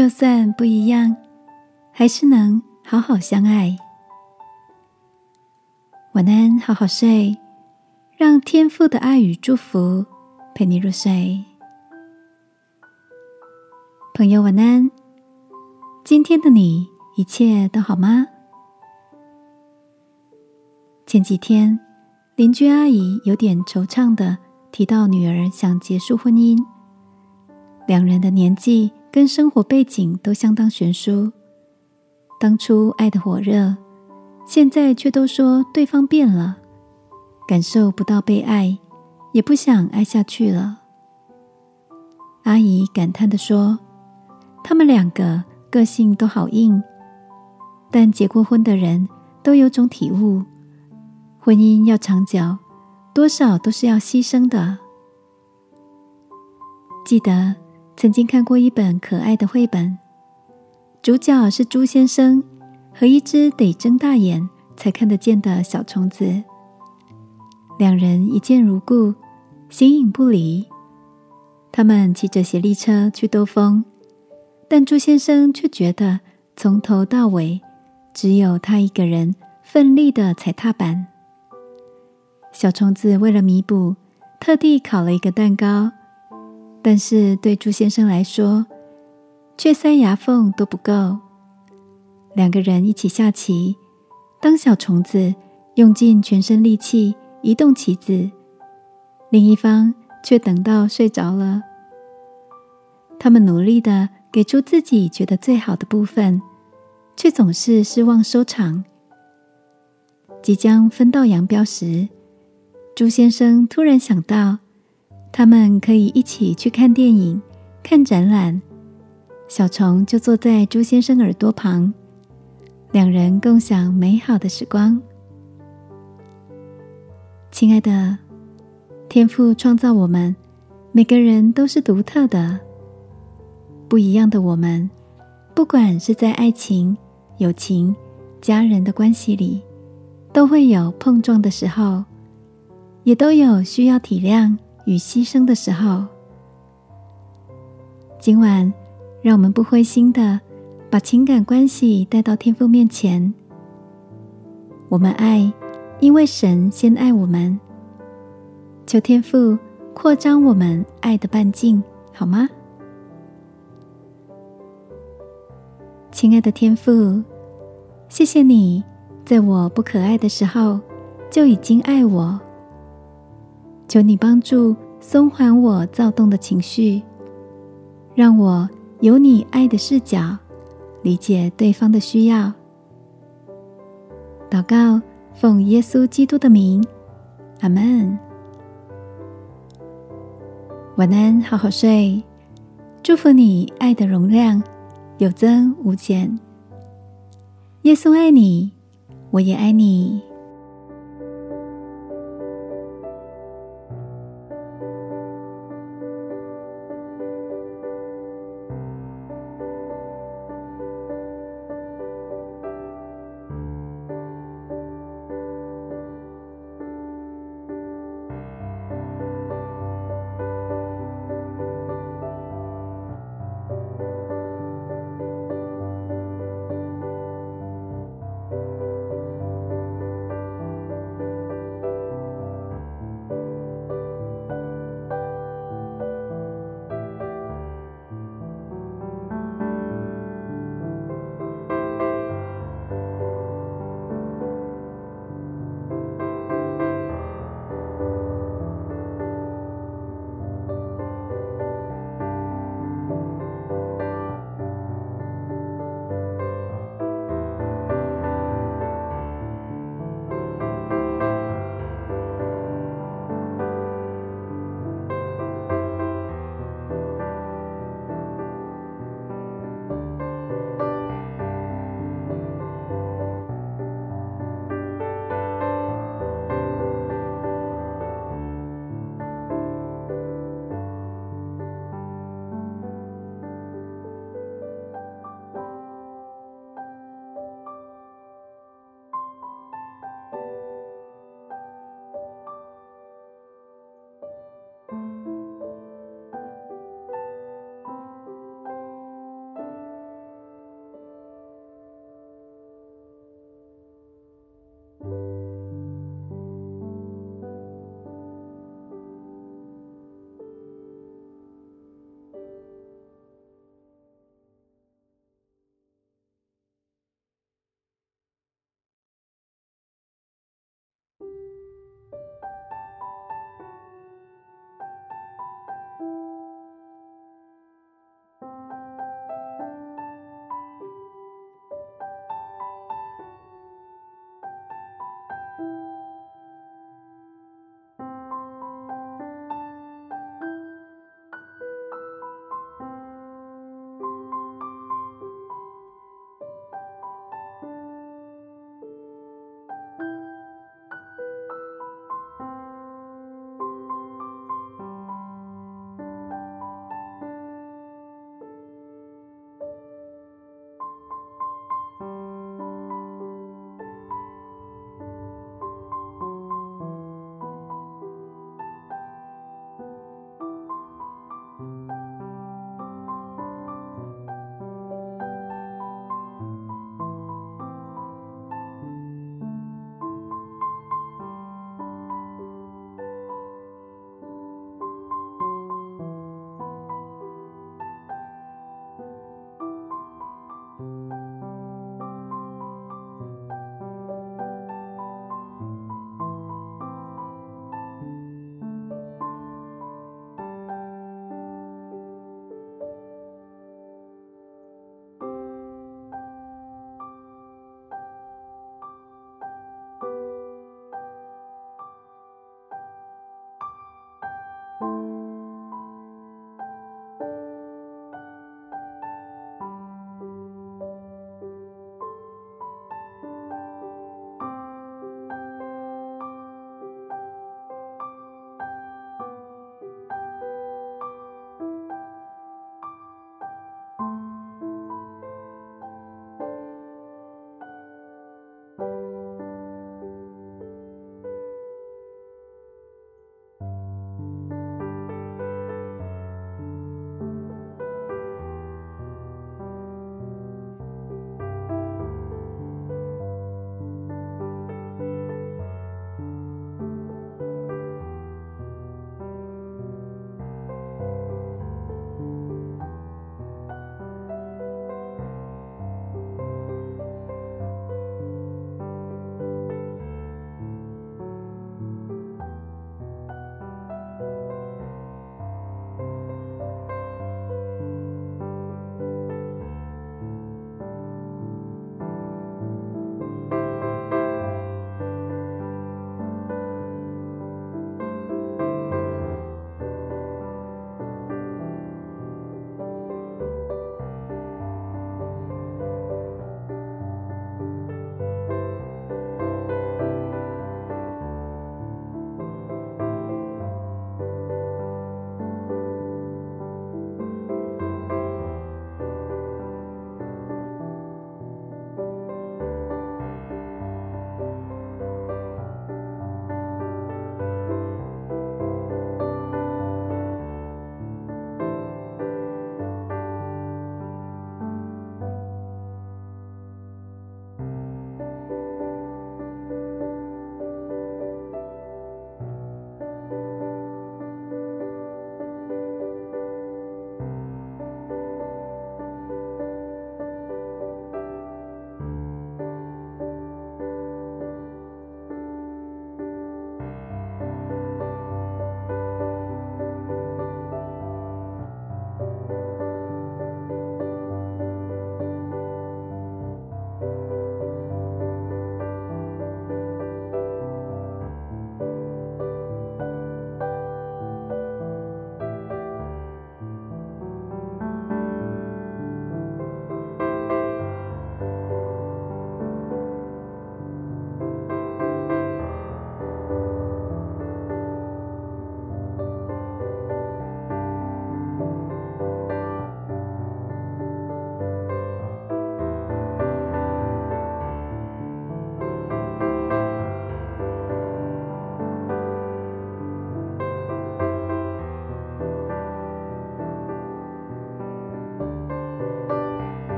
就算不一样，还是能好好相爱。晚安，好好睡，让天父的爱与祝福陪你入睡。朋友，晚安。今天的你一切都好吗？前几天，邻居阿姨有点惆怅的提到女儿想结束婚姻，两人的年纪跟生活背景都相当悬殊，当初爱的火热。现在却都说对方变了，感受不到被爱，也不想爱下去了。阿姨感叹的说：“他们两个个性都好硬，但结过婚的人都有种体悟，婚姻要长久，多少都是要牺牲的。”记得曾经看过一本可爱的绘本，主角是朱先生。和一只得睁大眼才看得见的小虫子，两人一见如故，形影不离。他们骑着协力车去兜风，但朱先生却觉得从头到尾只有他一个人奋力的踩踏板。小虫子为了弥补，特地烤了一个蛋糕，但是对朱先生来说，却塞牙缝都不够。两个人一起下棋，当小虫子用尽全身力气移动棋子，另一方却等到睡着了。他们努力的给出自己觉得最好的部分，却总是失望收场。即将分道扬镳时，朱先生突然想到，他们可以一起去看电影、看展览。小虫就坐在朱先生耳朵旁。两人共享美好的时光。亲爱的，天赋创造我们，每个人都是独特的、不一样的。我们，不管是在爱情、友情、家人的关系里，都会有碰撞的时候，也都有需要体谅与牺牲的时候。今晚，让我们不灰心的。把情感关系带到天父面前，我们爱，因为神先爱我们。求天父扩张我们爱的半径，好吗？亲爱的天父，谢谢你在我不可爱的时候就已经爱我。求你帮助松缓我躁动的情绪，让我有你爱的视角。理解对方的需要，祷告，奉耶稣基督的名，阿门。晚安，好好睡，祝福你爱的容量有增无减。耶稣爱你，我也爱你。